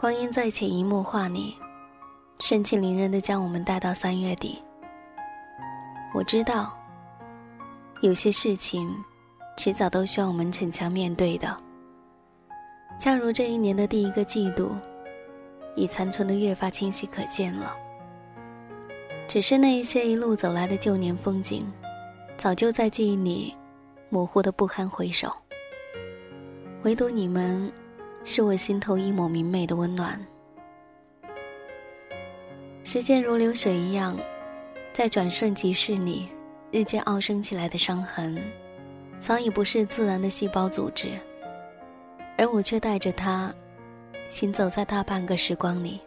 光阴在潜移默化里，盛气凌人的将我们带到三月底。我知道，有些事情，迟早都需要我们逞强面对的。恰如这一年的第一个季度，已残存的越发清晰可见了。只是那一些一路走来的旧年风景，早就在记忆里模糊的不堪回首。唯独你们，是我心头一抹明媚的温暖。时间如流水一样，在转瞬即逝里，日渐傲升起来的伤痕，早已不是自然的细胞组织。而我却带着它，行走在大半个时光里，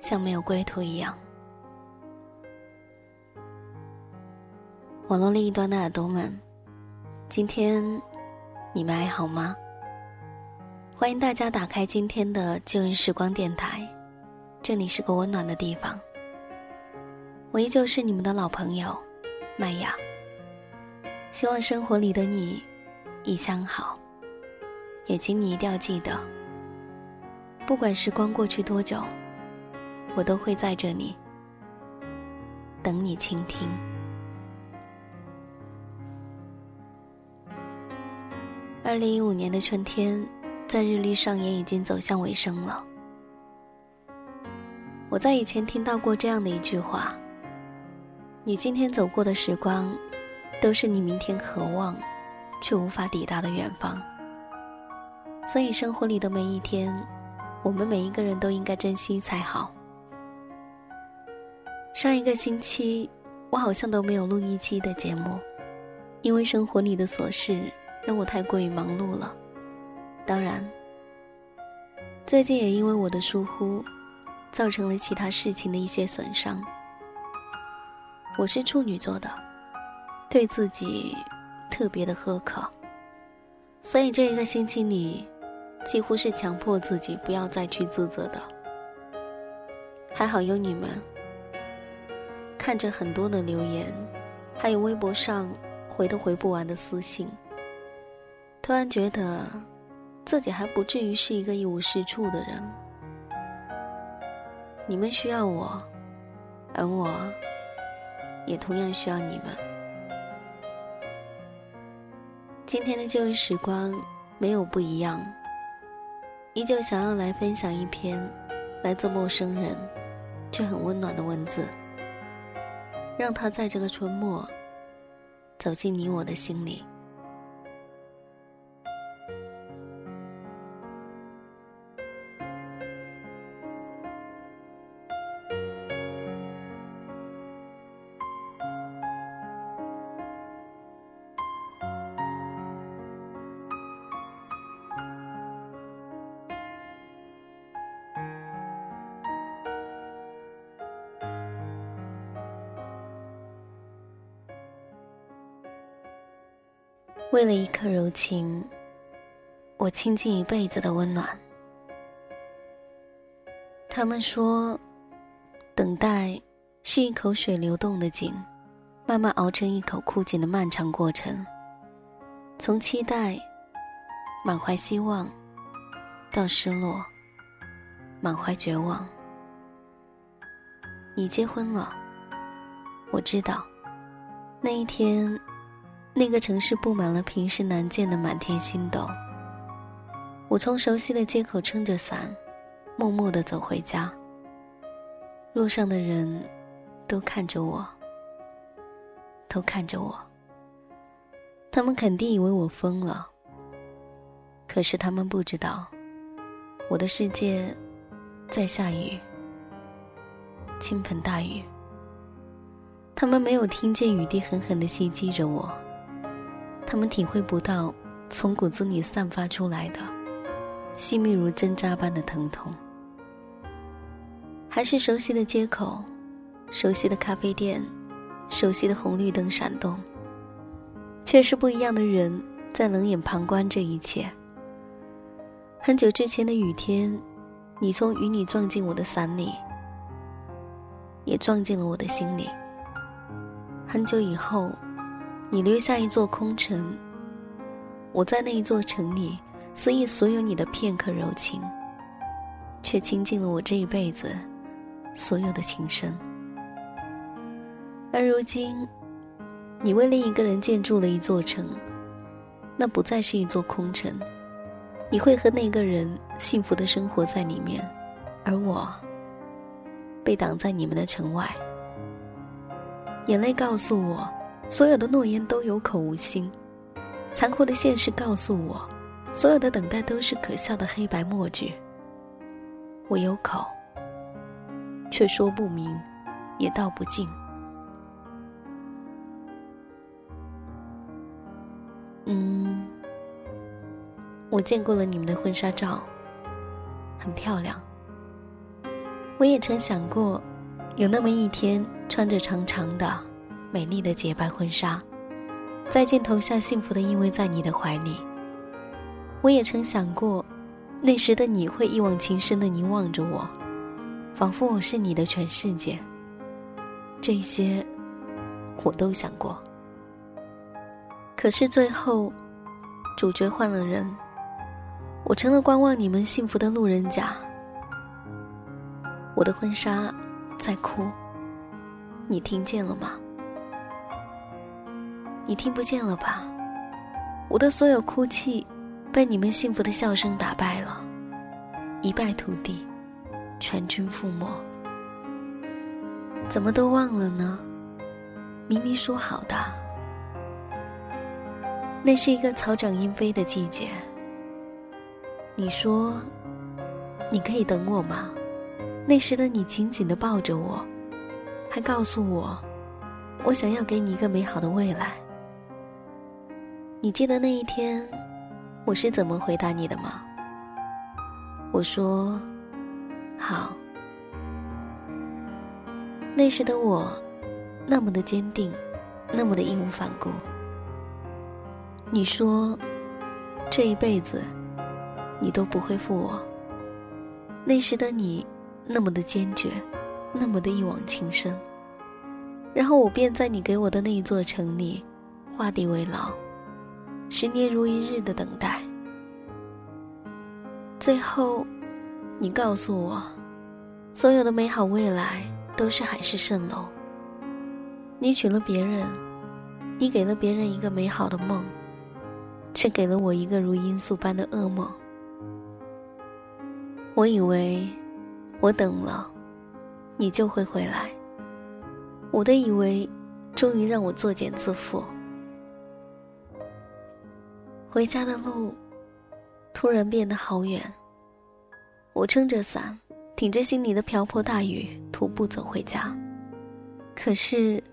像没有归途一样。网络另一端的耳朵们，今天你们还好吗？欢迎大家打开今天的旧日时光电台，这里是个温暖的地方。我依旧是你们的老朋友，麦雅。希望生活里的你一向好。也请你一定要记得，不管时光过去多久，我都会在这里等你倾听。二零一五年的春天，在日历上也已经走向尾声了。我在以前听到过这样的一句话：“你今天走过的时光，都是你明天渴望却无法抵达的远方。”所以，生活里的每一天，我们每一个人都应该珍惜才好。上一个星期，我好像都没有录一期的节目，因为生活里的琐事让我太过于忙碌了。当然，最近也因为我的疏忽，造成了其他事情的一些损伤。我是处女座的，对自己特别的苛刻，所以这一个星期里。几乎是强迫自己不要再去自责的。还好有你们，看着很多的留言，还有微博上回都回不完的私信，突然觉得自己还不至于是一个一无是处的人。你们需要我，而我也同样需要你们。今天的旧日时光没有不一样。依旧想要来分享一篇来自陌生人却很温暖的文字，让他在这个春末走进你我的心里。为了一刻柔情，我倾尽一辈子的温暖。他们说，等待是一口水流动的井，慢慢熬成一口枯井的漫长过程。从期待、满怀希望，到失落、满怀绝望。你结婚了，我知道，那一天。那个城市布满了平时难见的满天星斗。我从熟悉的街口撑着伞，默默地走回家。路上的人都看着我，都看着我。他们肯定以为我疯了。可是他们不知道，我的世界在下雨，倾盆大雨。他们没有听见雨滴狠狠地袭击着我。他们体会不到从骨子里散发出来的细密如针扎般的疼痛。还是熟悉的街口，熟悉的咖啡店，熟悉的红绿灯闪动，却是不一样的人在冷眼旁观这一切。很久之前的雨天，你从雨里撞进我的伞里，也撞进了我的心里。很久以后。你留下一座空城，我在那一座城里肆意所有你的片刻柔情，却倾尽了我这一辈子所有的情深。而如今，你为另一个人建筑了一座城，那不再是一座空城，你会和那个人幸福的生活在里面，而我被挡在你们的城外。眼泪告诉我，所有的诺言都有口无心；残酷的现实告诉我，所有的等待都是可笑的黑白默剧。我有口，却说不明，也道不尽。嗯，我见过了你们的婚纱照，很漂亮。我也曾想过，有那么一天，穿着长长的、美丽的洁白婚纱，在镜头下幸福的依偎在你的怀里。我也曾想过，那时的你会一往情深的凝望着我，仿佛我是你的全世界。这些，我都想过。可是最后，主角换了人，我成了观望你们幸福的路人甲。我的婚纱在哭，你听见了吗？你听不见了吧？我的所有哭泣，被你们幸福的笑声打败了，一败涂地，全军覆没。怎么都忘了呢？明明说好的。那是一个草长莺飞的季节。你说，你可以等我吗？那时的你紧紧的抱着我，还告诉我，我想要给你一个美好的未来。你记得那一天，我是怎么回答你的吗？我说，好。那时的我，那么的坚定，那么的义无反顾。你说，这一辈子，你都不会负我。那时的你，那么的坚决，那么的一往情深。然后我便在你给我的那一座城里，画地为牢，十年如一日的等待。最后，你告诉我，所有的美好未来都是海市蜃楼。你娶了别人，你给了别人一个美好的梦。却给了我一个如罂粟般的噩梦。我以为，我等了，你就会回来。我的以为，终于让我作茧自缚。回家的路，突然变得好远。我撑着伞，挺着心里的瓢泼大雨，徒步走回家。可是，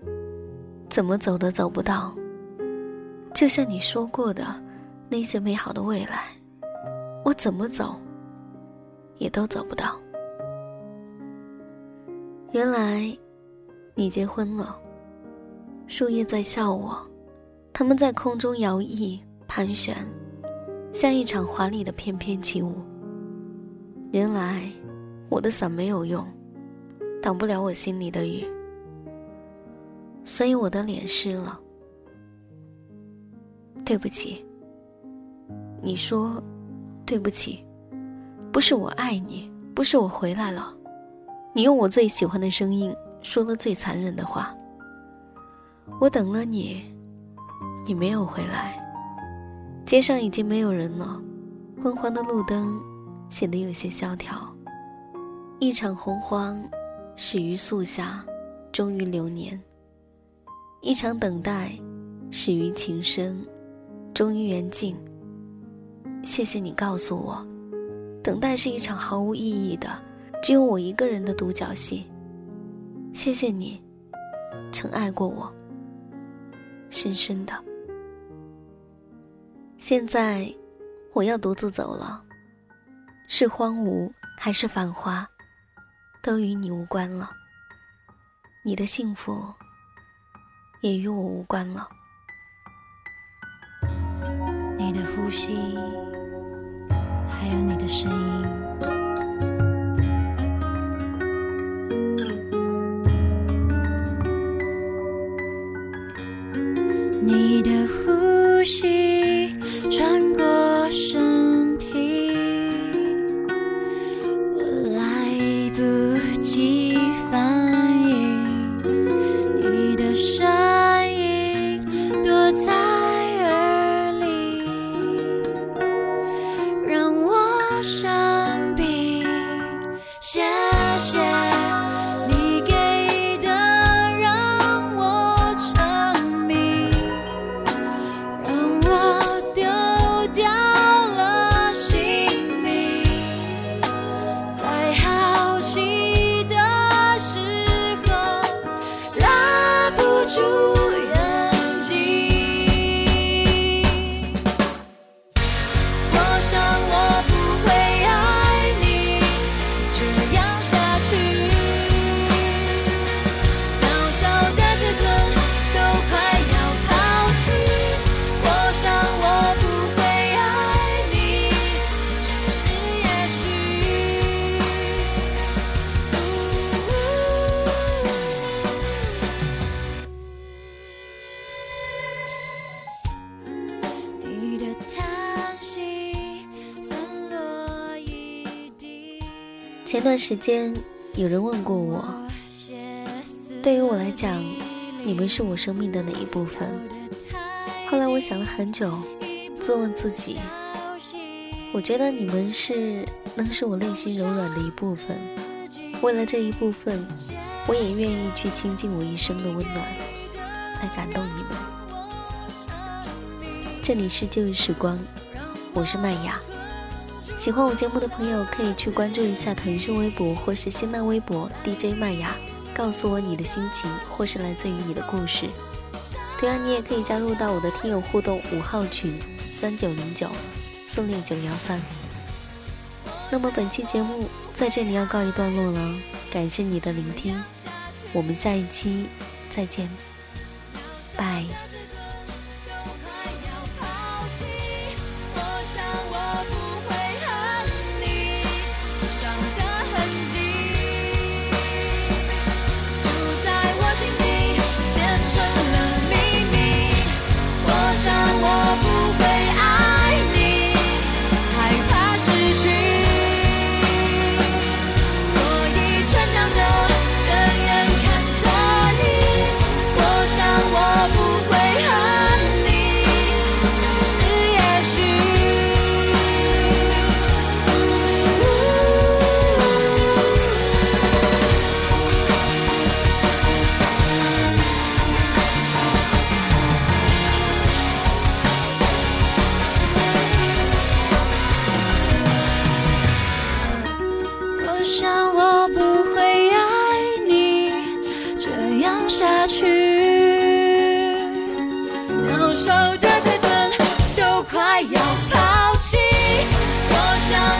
怎么走都走不到。就像你说过的。那些美好的未来，我怎么走，也都走不到。原来，你结婚了。树叶在笑我，它们在空中摇曳盘旋，像一场华丽的翩翩起舞。原来，我的伞没有用，挡不了我心里的雨，所以我的脸湿了。对不起。你说：“对不起，不是我爱你，不是我回来了。”你用我最喜欢的声音说了最残忍的话。我等了你，你没有回来。街上已经没有人了，昏黄的路灯显得有些萧条。一场洪荒始于素夏，终于流年；一场等待始于情深，终于缘尽。谢谢你告诉我，等待是一场毫无意义的、只有我一个人的独角戏。谢谢你，曾爱过我，深深的。现在，我要独自走了。是荒芜还是繁华，都与你无关了。你的幸福，也与我无关了。你的呼吸。还有你的声音，你的呼吸穿过身体我来不及时间有人问过我，对于我来讲，你们是我生命的哪一部分？后来我想了很久，自问自己，我觉得你们是能使我内心柔软的一部分。为了这一部分，我也愿意去倾尽我一生的温暖，来感动你们。这里是旧日时光，我是麦雅。喜欢我节目的朋友可以去关注一下腾讯微博或是新浪微博 DJ 麦雅，告诉我你的心情或是来自于你的故事。同样，你也可以加入到我的听友互动五号群三九零九四六九幺三。那么本期节目在这里要告一段落了，感谢你的聆听，我们下一期再见，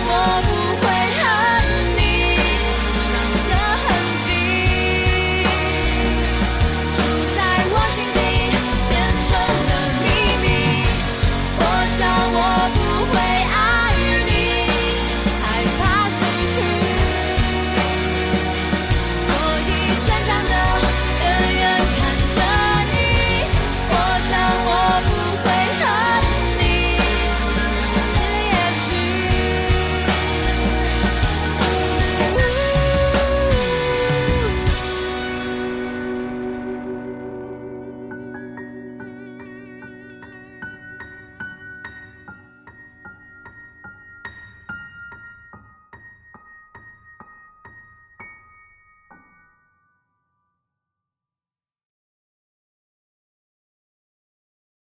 know